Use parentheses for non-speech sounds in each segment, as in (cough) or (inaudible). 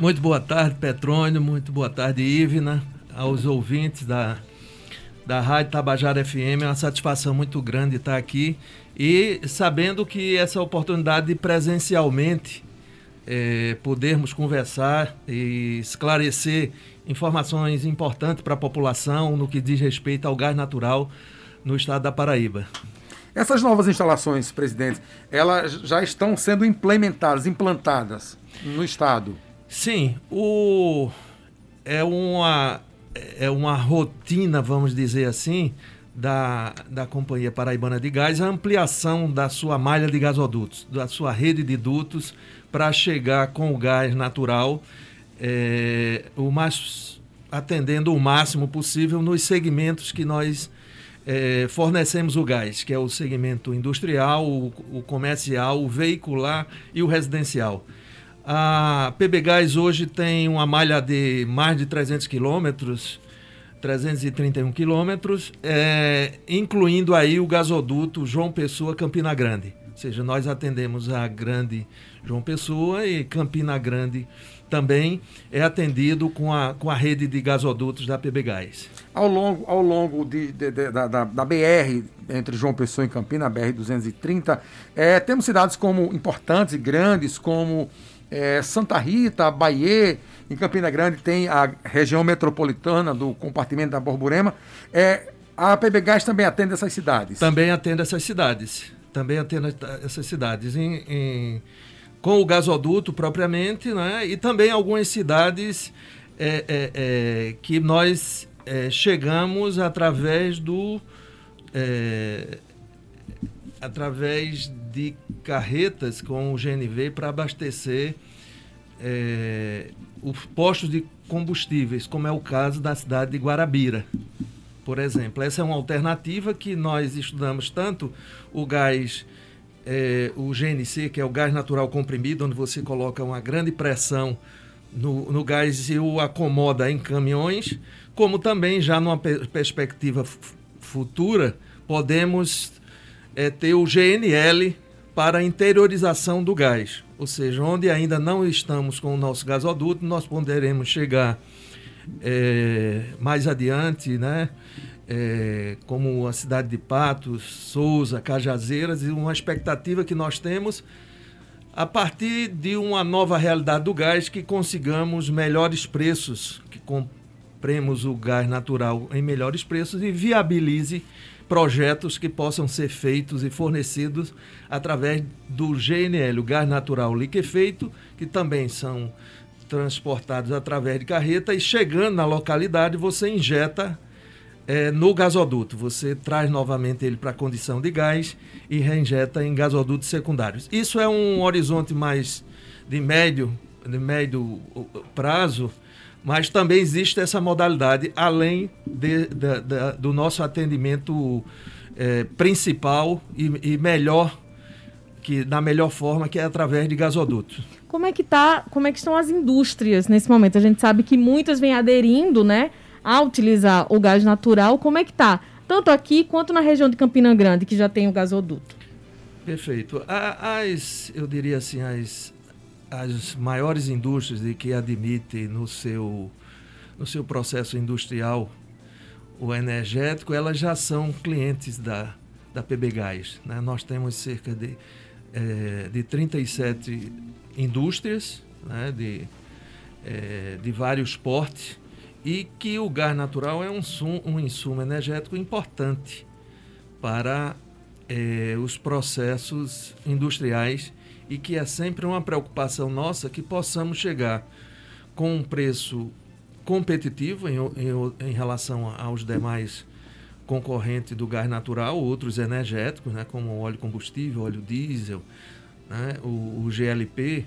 Muito boa tarde, Petrônio. Muito boa tarde, Ivna. Aos ouvintes da, da Rádio Tabajara FM. É uma satisfação muito grande estar aqui. E sabendo que essa oportunidade de presencialmente é, podermos conversar e esclarecer informações importantes para a população no que diz respeito ao gás natural no estado da Paraíba. Essas novas instalações, presidente, elas já estão sendo implementadas, implantadas no estado? Sim, o, é, uma, é uma rotina, vamos dizer assim, da, da Companhia Paraibana de Gás, a ampliação da sua malha de gasodutos, da sua rede de dutos, para chegar com o gás natural, é, o mais, atendendo o máximo possível nos segmentos que nós é, fornecemos o gás, que é o segmento industrial, o, o, comercial, o veicular e o residencial. A PB Gás hoje tem uma malha de mais de 300 quilômetros, 331 quilômetros, é, incluindo aí o gasoduto João Pessoa Campina Grande. Ou seja, nós atendemos a Grande João Pessoa e Campina Grande também é atendido com a, com a rede de gasodutos da PB Gás. Ao longo, ao longo de, de, de, da, da, da, BR, entre João Pessoa e Campina, BR-230, é, temos cidades como importantes e grandes, como é, Santa Rita, Bahia, em Campina Grande tem a região metropolitana do compartimento da Borborema. É, a PB Gás também atende essas cidades? Também atende essas cidades. Também atende essas cidades. Em, em com o gasoduto propriamente, né? e também algumas cidades é, é, é, que nós é, chegamos através do. Através de carretas com o GNV para abastecer é, os postos de combustíveis, como é o caso da cidade de Guarabira, por exemplo. Essa é uma alternativa que nós estudamos tanto o gás é, o GNC, que é o gás natural comprimido, onde você coloca uma grande pressão no, no gás e o acomoda em caminhões, como também já numa perspectiva futura, podemos é, ter o GNL para interiorização do gás, ou seja, onde ainda não estamos com o nosso gasoduto, nós poderemos chegar é, mais adiante, né? é, como a cidade de Patos, Souza, Cajazeiras, e uma expectativa que nós temos a partir de uma nova realidade do gás que consigamos melhores preços, que compremos o gás natural em melhores preços e viabilize projetos que possam ser feitos e fornecidos através do GNL, o gás natural liquefeito, que também são transportados através de carreta e chegando na localidade você injeta é, no gasoduto. Você traz novamente ele para a condição de gás e reinjeta em gasodutos secundários. Isso é um horizonte mais de médio, de médio prazo, mas também existe essa modalidade além de, de, de, do nosso atendimento é, principal e, e melhor que da melhor forma que é através de gasodutos. Como é que tá? Como é que estão as indústrias nesse momento? A gente sabe que muitas vêm aderindo, né? a utilizar o gás natural, como é que está? Tanto aqui quanto na região de Campina Grande, que já tem o gasoduto. Perfeito. As, eu diria assim, as, as maiores indústrias de que admitem no seu, no seu processo industrial o energético, elas já são clientes da, da PB Gás. Né? Nós temos cerca de, é, de 37 indústrias né? de, é, de vários portes e que o gás natural é um, sum, um insumo energético importante para é, os processos industriais e que é sempre uma preocupação nossa que possamos chegar com um preço competitivo em, em, em relação aos demais concorrentes do gás natural, outros energéticos, né, como óleo combustível, óleo diesel, né, o, o GLP,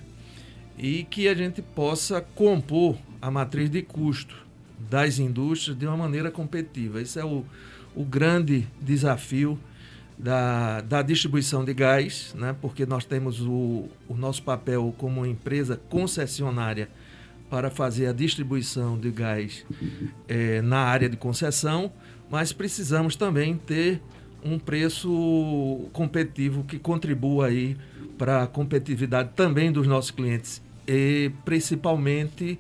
e que a gente possa compor a matriz de custo das indústrias de uma maneira competitiva. Esse é o, o grande desafio da, da distribuição de gás, né? porque nós temos o, o nosso papel como empresa concessionária para fazer a distribuição de gás é, na área de concessão, mas precisamos também ter um preço competitivo que contribua aí para a competitividade também dos nossos clientes e principalmente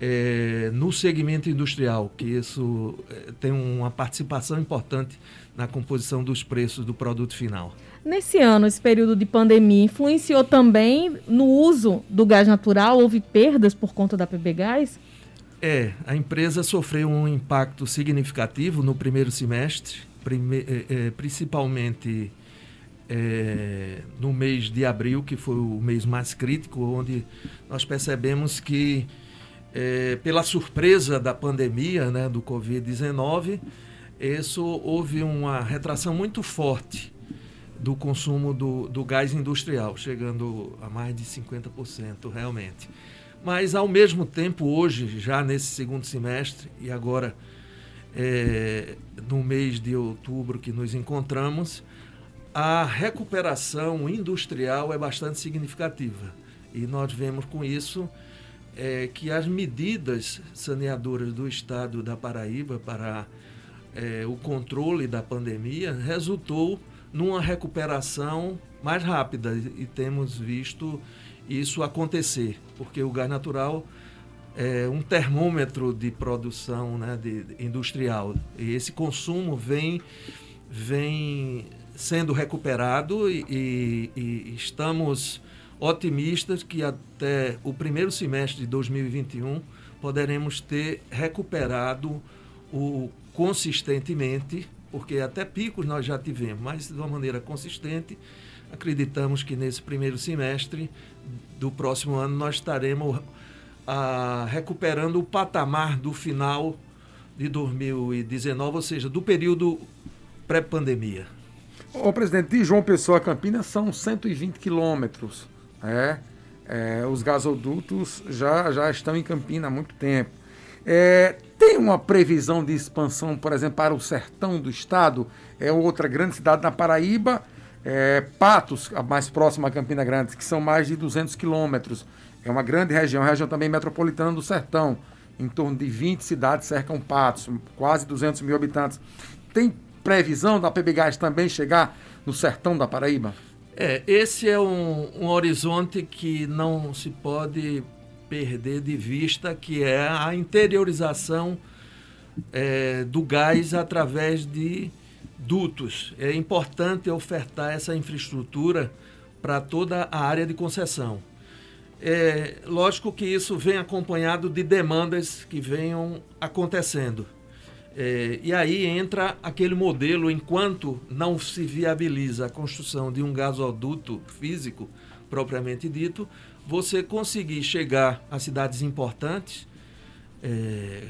é, no segmento industrial, que isso é, tem uma participação importante na composição dos preços do produto final. Nesse ano, esse período de pandemia, influenciou também no uso do gás natural? Houve perdas por conta da PB Gás? É, a empresa sofreu um impacto significativo no primeiro semestre, prime é, é, principalmente é, no mês de abril, que foi o mês mais crítico, onde nós percebemos que, é, pela surpresa da pandemia, né, do Covid-19, isso houve uma retração muito forte do consumo do, do gás industrial, chegando a mais de 50% realmente. Mas, ao mesmo tempo, hoje, já nesse segundo semestre, e agora é, no mês de outubro que nos encontramos, a recuperação industrial é bastante significativa. E nós vemos com isso é, que as medidas saneadoras do Estado da Paraíba para é, o controle da pandemia resultou numa recuperação mais rápida e temos visto isso acontecer, porque o gás natural é um termômetro de produção né, de, industrial. E esse consumo vem, vem sendo recuperado e, e, e estamos otimistas que até o primeiro semestre de 2021 poderemos ter recuperado o consistentemente, porque até picos nós já tivemos, mas de uma maneira consistente, acreditamos que nesse primeiro semestre do próximo ano nós estaremos ah, recuperando o patamar do final de 2019, ou seja, do período pré-pandemia. Ô, presidente, de João Pessoa a Campinas são 120 quilômetros. É, é, os gasodutos já, já estão em Campinas há muito tempo. É, tem uma previsão de expansão, por exemplo, para o sertão do estado? É outra grande cidade na Paraíba. É, Patos, a mais próxima a Campina Grande, que são mais de 200 quilômetros. É uma grande região, região também metropolitana do sertão. Em torno de 20 cidades cercam Patos, quase 200 mil habitantes. Tem previsão da PB Gás também chegar no sertão da Paraíba? É, esse é um, um horizonte que não se pode perder de vista, que é a interiorização é, do gás através de dutos. É importante ofertar essa infraestrutura para toda a área de concessão. É lógico que isso vem acompanhado de demandas que venham acontecendo. É, e aí entra aquele modelo, enquanto não se viabiliza a construção de um gasoduto físico, propriamente dito, você conseguir chegar a cidades importantes, é,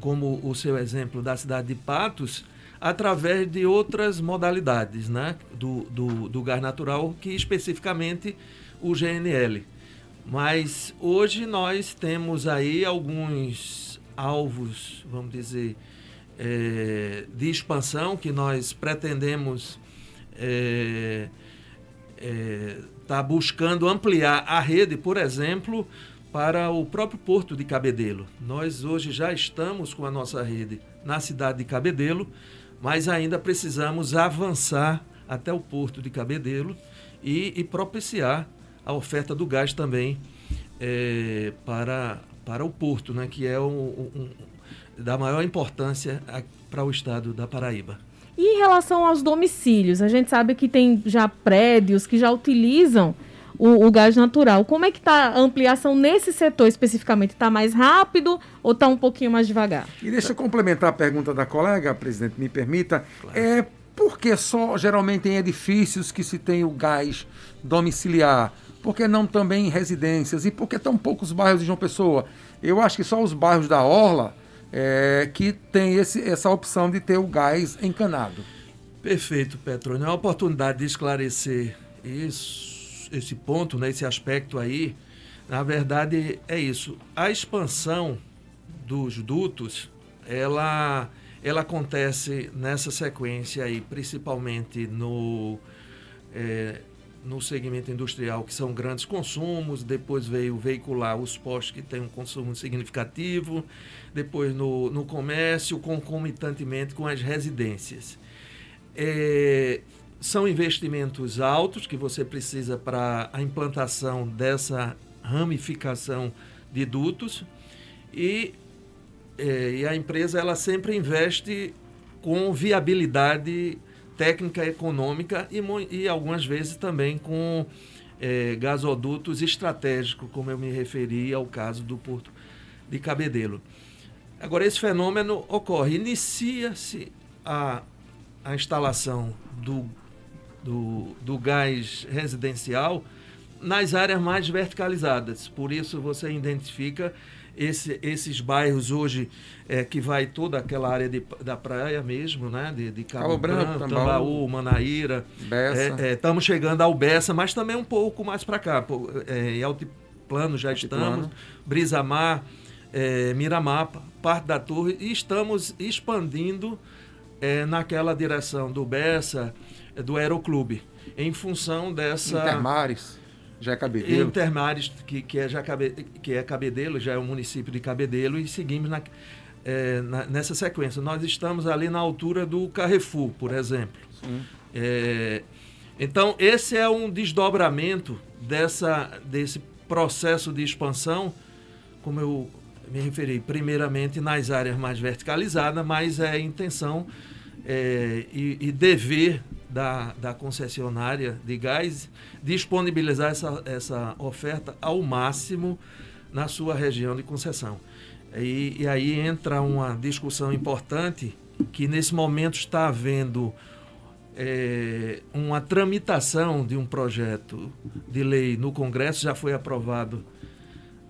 como o seu exemplo da cidade de Patos, através de outras modalidades né, do, do, do gás natural, que especificamente o GNL. Mas hoje nós temos aí alguns alvos, vamos dizer, é, de expansão que nós pretendemos é, é, tá buscando ampliar a rede, por exemplo, para o próprio Porto de Cabedelo. Nós hoje já estamos com a nossa rede na cidade de Cabedelo, mas ainda precisamos avançar até o Porto de Cabedelo e, e propiciar a oferta do gás também é, para, para o Porto, né, que é um, um da maior importância para o estado da Paraíba. E em relação aos domicílios, a gente sabe que tem já prédios que já utilizam o, o gás natural. Como é que está a ampliação nesse setor especificamente? Está mais rápido ou está um pouquinho mais devagar? E deixa eu complementar a pergunta da colega, presidente, me permita. Claro. É porque só geralmente em edifícios que se tem o gás domiciliar? Por que não também em residências? E por que tão poucos bairros de João Pessoa? Eu acho que só os bairros da Orla é, que tem esse, essa opção de ter o gás encanado. Perfeito, Petrônio. É uma oportunidade de esclarecer isso, esse ponto, né, esse aspecto aí. Na verdade, é isso. A expansão dos dutos, ela, ela acontece nessa sequência aí, principalmente no, é, no segmento industrial, que são grandes consumos, depois veio veicular os postos que têm um consumo significativo, depois no, no comércio, concomitantemente com as residências. É, são investimentos altos que você precisa para a implantação dessa ramificação de dutos e, é, e a empresa ela sempre investe com viabilidade técnica econômica e, e algumas vezes também com é, gasodutos estratégicos, como eu me referi ao caso do Porto de Cabedelo. Agora, esse fenômeno ocorre, inicia-se a, a instalação do, do, do gás residencial nas áreas mais verticalizadas. Por isso, você identifica esse, esses bairros hoje é, que vai toda aquela área de, da praia mesmo, né? De, de Cabo, Cabo Branco, Branco Tambaú, Manaíra. Estamos é, é, chegando ao Bessa, mas também um pouco mais para cá. É, em Altiplano já Altiplano. estamos, Brisamar, é, Miramar, parte da Torre, e estamos expandindo é, naquela direção do Bessa, do Aeroclube, em função dessa... Intermares. Já é Cabedelo. Intermares, que, que, é já Cabe, que é Cabedelo, já é o município de Cabedelo, e seguimos na, é, na, nessa sequência. Nós estamos ali na altura do Carrefour, por exemplo. É, então, esse é um desdobramento dessa, desse processo de expansão, como eu me referi, primeiramente nas áreas mais verticalizadas, mas é intenção é, e, e dever da, da concessionária de gás disponibilizar essa, essa oferta ao máximo na sua região de concessão. E, e aí entra uma discussão importante que nesse momento está havendo é, uma tramitação de um projeto de lei no Congresso, já foi aprovado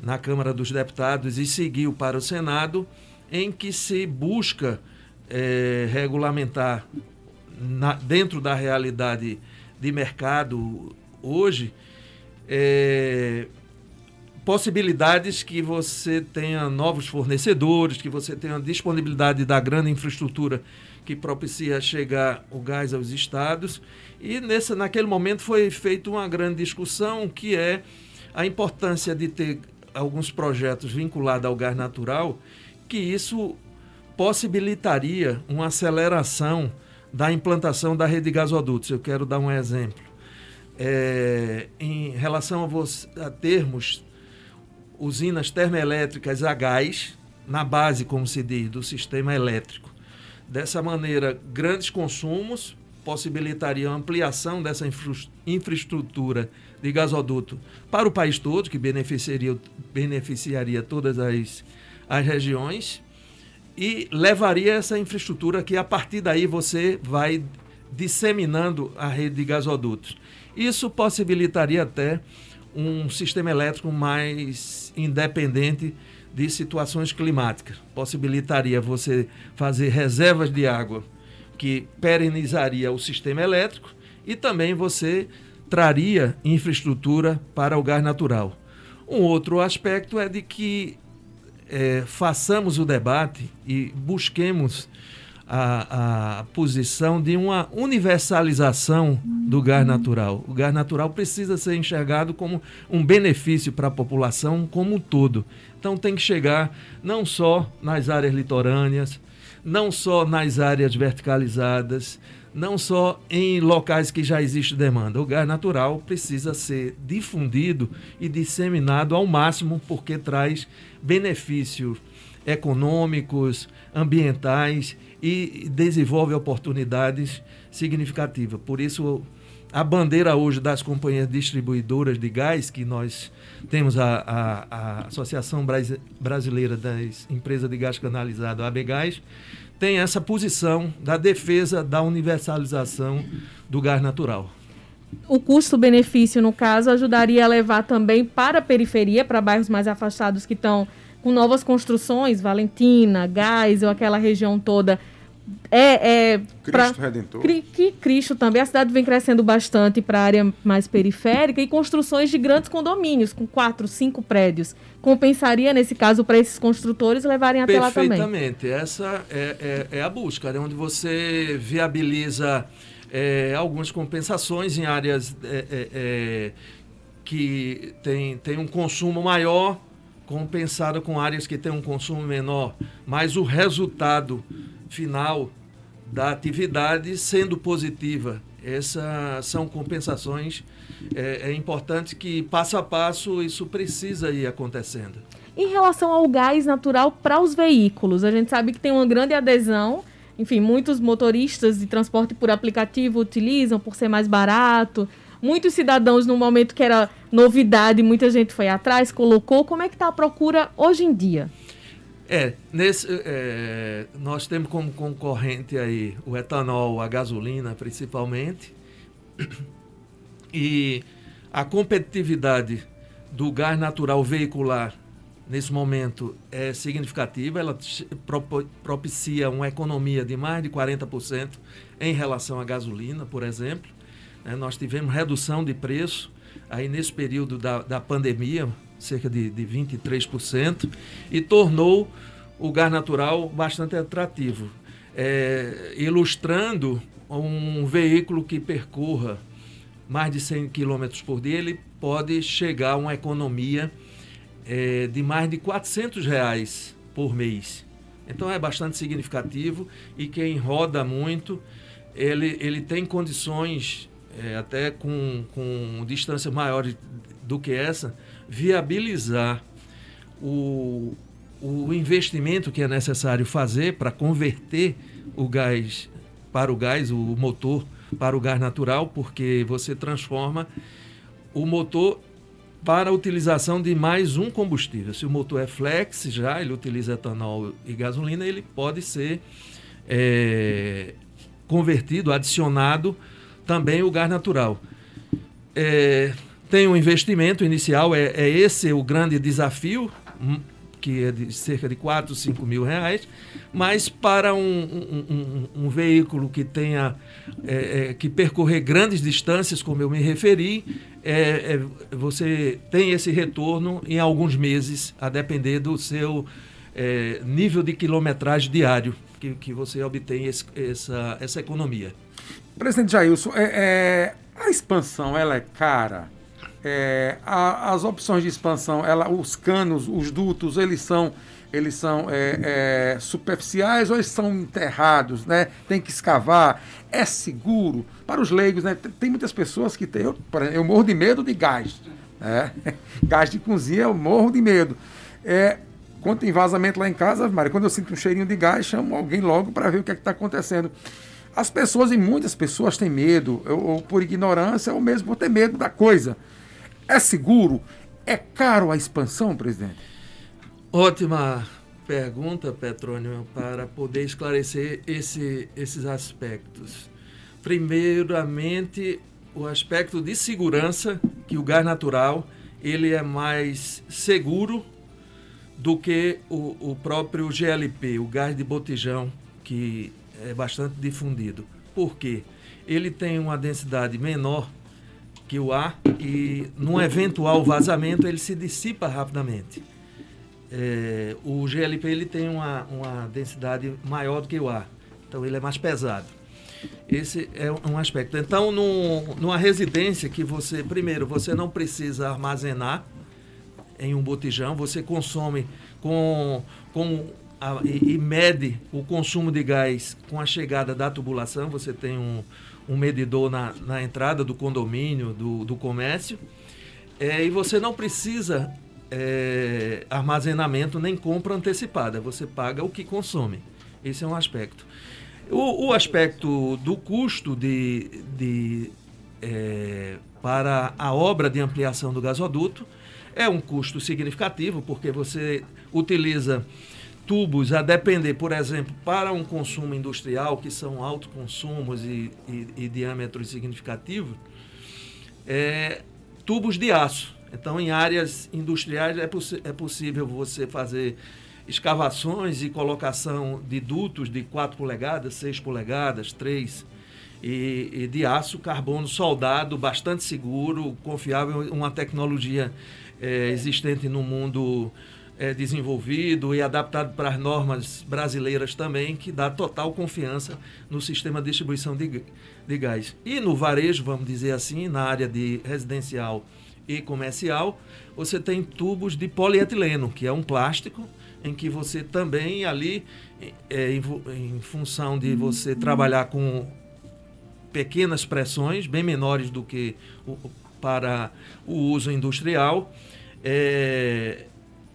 na Câmara dos Deputados e seguiu para o Senado, em que se busca é, regulamentar na, dentro da realidade de mercado hoje, é, possibilidades que você tenha novos fornecedores, que você tenha disponibilidade da grande infraestrutura que propicia chegar o gás aos estados. E nessa, naquele momento foi feita uma grande discussão que é a importância de ter alguns projetos vinculados ao gás natural, que isso possibilitaria uma aceleração da implantação da rede de gasodutos. Eu quero dar um exemplo. É, em relação a, você, a termos usinas termoelétricas a gás, na base, como se diz, do sistema elétrico. Dessa maneira, grandes consumos possibilitariam a ampliação dessa infra infraestrutura de gasoduto para o país todo, que beneficiaria, beneficiaria todas as, as regiões e levaria essa infraestrutura que a partir daí você vai disseminando a rede de gasodutos. Isso possibilitaria até um sistema elétrico mais independente de situações climáticas. Possibilitaria você fazer reservas de água que perenizaria o sistema elétrico e também você traria infraestrutura para o gás natural. Um outro aspecto é de que é, façamos o debate e busquemos a, a posição de uma universalização do gás natural. O gás natural precisa ser enxergado como um benefício para a população como um todo. Então tem que chegar não só nas áreas litorâneas, não só nas áreas verticalizadas, não só em locais que já existe demanda. O gás natural precisa ser difundido e disseminado ao máximo, porque traz benefícios econômicos, ambientais e desenvolve oportunidades significativas. Por isso, a bandeira hoje das companhias distribuidoras de gás, que nós temos a, a, a Associação Brasileira das Empresas de Gás Canalizado, a ABGás, tem essa posição da defesa da universalização do gás natural. O custo-benefício, no caso, ajudaria a levar também para a periferia, para bairros mais afastados que estão com novas construções, Valentina, Gás ou aquela região toda. É, é Cristo pra, Redentor. Que Cristo também. A cidade vem crescendo bastante para a área mais periférica e construções de grandes condomínios, com quatro, cinco prédios compensaria, nesse caso, para esses construtores levarem até lá também. Perfeitamente. Essa é, é, é, a busca, né? onde você viabiliza é, algumas compensações em áreas é, é, é, que tem, tem um consumo maior, compensado com áreas que têm um consumo menor, mas o resultado final da atividade sendo positiva Essas são compensações é, é importante que passo a passo isso precisa ir acontecendo. Em relação ao gás natural para os veículos, a gente sabe que tem uma grande adesão. Enfim, muitos motoristas de transporte por aplicativo utilizam por ser mais barato. Muitos cidadãos, no momento que era novidade, muita gente foi atrás, colocou. Como é que está a procura hoje em dia? É, nesse, é, nós temos como concorrente aí o etanol, a gasolina principalmente. E a competitividade do gás natural veicular nesse momento é significativa, ela propicia uma economia de mais de 40% em relação à gasolina, por exemplo. É, nós tivemos redução de preço aí nesse período da, da pandemia, cerca de, de 23%, e tornou o gás natural bastante atrativo, é, ilustrando um veículo que percorra mais de 100 km por dia, ele pode chegar a uma economia é, de mais de 400 reais por mês. Então é bastante significativo e quem roda muito, ele, ele tem condições, é, até com, com distâncias maiores do que essa, viabilizar o, o investimento que é necessário fazer para converter o gás para o gás, o motor para o gás natural, porque você transforma o motor para a utilização de mais um combustível. Se o motor é flex, já ele utiliza etanol e gasolina, ele pode ser é, convertido, adicionado também o gás natural. É, tem um investimento inicial, é, é esse o grande desafio, hum, que é de cerca de 4, 5 mil reais, mas para um, um, um, um veículo que tenha é, é, que percorrer grandes distâncias, como eu me referi, é, é você tem esse retorno em alguns meses, a depender do seu é, nível de quilometragem diário que, que você obtém esse, essa, essa economia. Presidente Jailson, é, a expansão ela é cara? é, a, as opções de expansão, ela, os canos, os dutos, eles são eles são é, é, superficiais ou eles são enterrados, né? Tem que escavar, é seguro para os leigos, né? Tem muitas pessoas que tem, eu, eu morro de medo de gás, né? (laughs) gás de cozinha eu morro de medo. É, quando tem vazamento lá em casa, Maria, quando eu sinto um cheirinho de gás, chamo alguém logo para ver o que é está acontecendo. As pessoas, e muitas pessoas têm medo, ou, ou por ignorância, ou mesmo por ter medo da coisa. É seguro? É caro a expansão, presidente? Ótima pergunta, Petrônio, para poder esclarecer esse, esses aspectos. Primeiramente, o aspecto de segurança, que o gás natural ele é mais seguro do que o, o próprio GLP, o gás de botijão, que é bastante difundido. Por quê? Ele tem uma densidade menor que o ar e num eventual vazamento ele se dissipa rapidamente. É, o GLP ele tem uma, uma densidade maior do que o ar, então ele é mais pesado. Esse é um aspecto. Então, no, numa residência que você, primeiro, você não precisa armazenar em um botijão, você consome com, com a, e, e mede o consumo de gás com a chegada da tubulação, você tem um, um medidor na, na entrada do condomínio, do, do comércio, é, e você não precisa é, armazenamento nem compra antecipada, você paga o que consome. Esse é um aspecto. O, o aspecto do custo de, de é, para a obra de ampliação do gasoduto é um custo significativo, porque você utiliza tubos, a depender, por exemplo, para um consumo industrial, que são altos consumos e, e, e diâmetros significativos, é, tubos de aço. Então, em áreas industriais é, é possível você fazer escavações e colocação de dutos de 4 polegadas, 6 polegadas, 3 e, e, de aço carbono soldado, bastante seguro, confiável, uma tecnologia é, existente no mundo é, desenvolvido e adaptado para as normas brasileiras também, que dá total confiança no sistema de distribuição de, de gás. E no varejo, vamos dizer assim, na área de residencial e comercial, você tem tubos de polietileno, que é um plástico em que você também ali, é, em, em função de você trabalhar com pequenas pressões, bem menores do que o, para o uso industrial. É,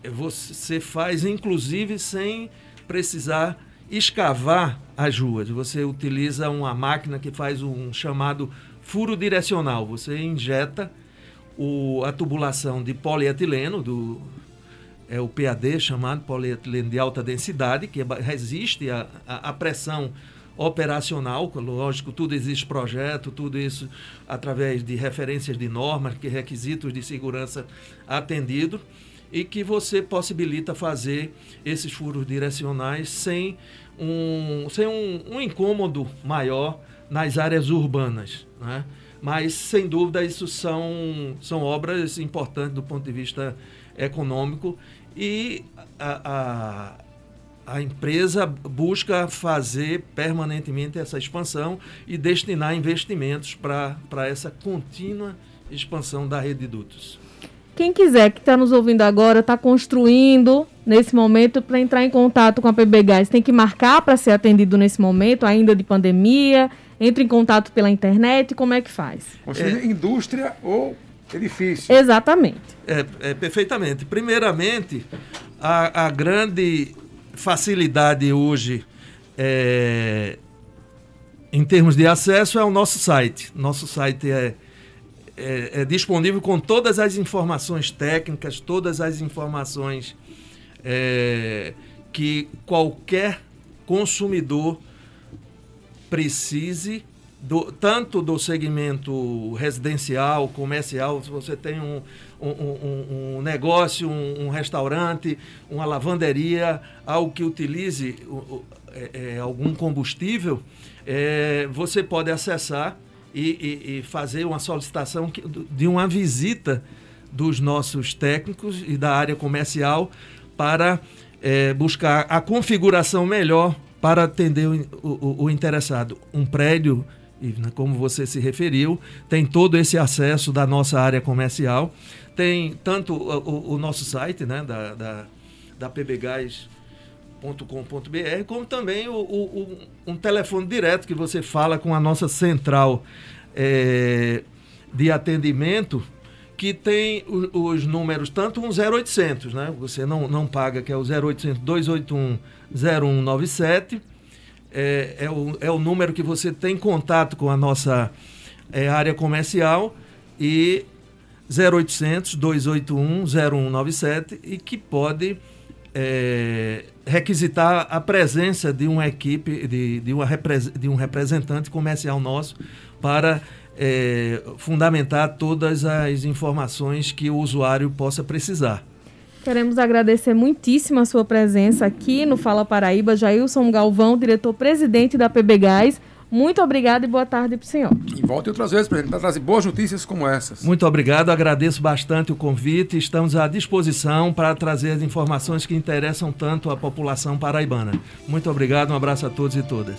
você faz, inclusive, sem precisar escavar as ruas. Você utiliza uma máquina que faz um chamado furo direcional. Você injeta o, a tubulação de polietileno, do, é o PAD chamado polietileno de alta densidade, que resiste à pressão operacional, lógico, tudo existe projeto, tudo isso através de referências de normas, que requisitos de segurança atendido e que você possibilita fazer esses furos direcionais sem um, sem um, um incômodo maior nas áreas urbanas. Né? Mas, sem dúvida, isso são, são obras importantes do ponto de vista econômico e a, a, a empresa busca fazer permanentemente essa expansão e destinar investimentos para essa contínua expansão da rede de dutos. Quem quiser que está nos ouvindo agora, está construindo nesse momento para entrar em contato com a PB Gás, tem que marcar para ser atendido nesse momento, ainda de pandemia, entra em contato pela internet, como é que faz? Construir é, indústria ou edifício. Exatamente. É, é perfeitamente. Primeiramente, a, a grande facilidade hoje é, em termos de acesso é o nosso site. Nosso site é é, é, disponível com todas as informações técnicas, todas as informações é, que qualquer consumidor precise, do, tanto do segmento residencial, comercial, se você tem um, um, um, um negócio, um, restaurante, uma lavanderia, algo que utilize é, é, algum combustível, é, você pode acessar e, e, e fazer uma solicitação de uma visita dos nossos técnicos e da área comercial para é, buscar a configuração melhor para atender o, o, o, interessado. Um prédio, como você se referiu, tem todo esse acesso da nossa área comercial, tem tanto o, o nosso site né, da, da, da PBGás com.br como também o, o, um telefone direto que você fala com a nossa central é, de atendimento que tem os, os, números, tanto um 0800, né? Você não, não paga, que é o 0800 281 0197. É, é, o, é o número que você tem contato com a nossa é, área comercial e 0800 281 0197 e que pode é, requisitar a presença de uma equipe, de, de, uma, de um representante comercial nosso para é, fundamentar todas as informações que o usuário possa precisar. Queremos agradecer muitíssimo a sua presença aqui no Fala Paraíba, Jailson Galvão, diretor-presidente da PB Gás. Muito obrigado e boa tarde para o senhor. E volte outras vezes para trazer boas notícias como essas. Muito obrigado, agradeço bastante o convite. Estamos à disposição para trazer as informações que interessam tanto a população paraibana. Muito obrigado, um abraço a todos e todas.